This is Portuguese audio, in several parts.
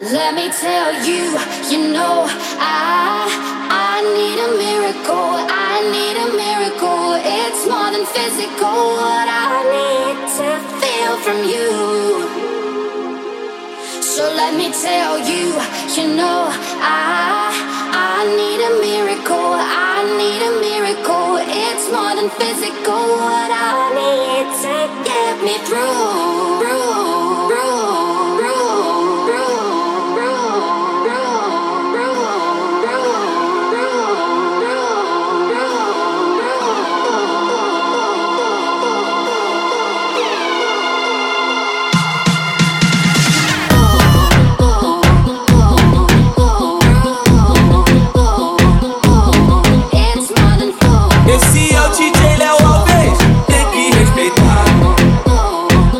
Let me tell you, you know, I I need a miracle. I need a miracle. It's more than physical. What I need to feel from you. So let me tell you, you know, I I need a miracle. I need a miracle. It's more than physical. What I need to get me through.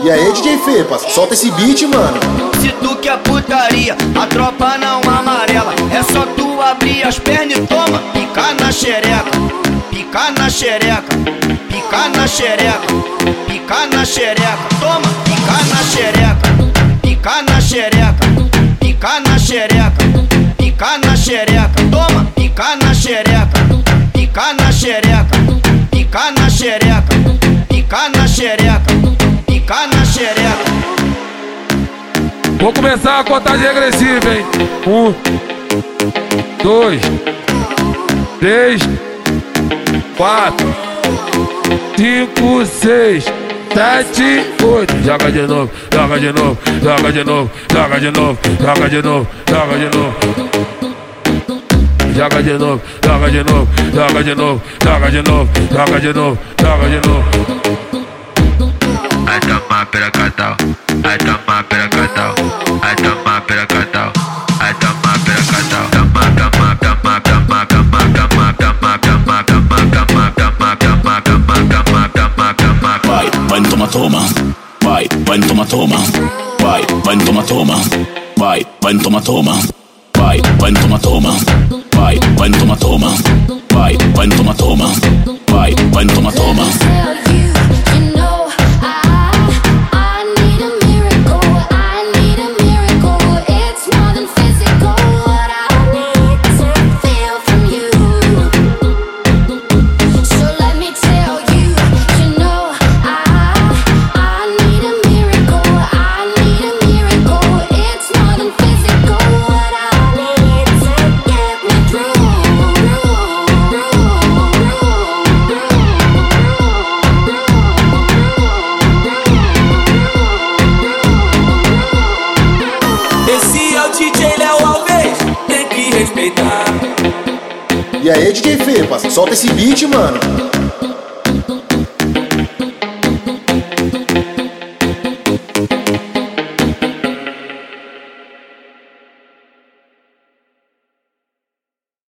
E aí, DJ Fepa, solta esse beat, mano. Se tu quer putaria, a tropa não amarela. É só tu abrir as pernas e toma, picar na xereca, picar na xereca, picar na xereca, picar na xereca, toma, picar na xereca, picar na xereca, picar na xereca, picar na xereca, toma, picar na xereca, picar na xereca, picar na xereca, picar na xereca, picar na xereca. Vou começar a contagem regressiva, hein? Um, dois, três, quatro, cinco, seis, sete, oito. Joga de novo, joga de novo, joga de novo, joga de novo, joga de novo, joga de novo. Joga de novo, joga de novo, joga de novo, joga de novo, joga de novo, joga de novo. I dump my piracatal. I dump my piracatal. I dump my piracatal. I dump my piracatal. Dump my, dump my, dump my, dump my, dump my, dump my, dump my, dump my, dump my, dump my, dump my, dump my, dump my, dump my, dump my, dump my. Vai, vai toma toma. Vai, vai toma toma. Vai, vai toma toma. Vai, vai toma toma. Vai, vai toma toma. Vai, vai toma toma. Vai, vai toma toma. Vai, vai toma toma. DJ Léo Alves, tem que respeitar. E aí, DJ Fepa, solta esse beat, mano.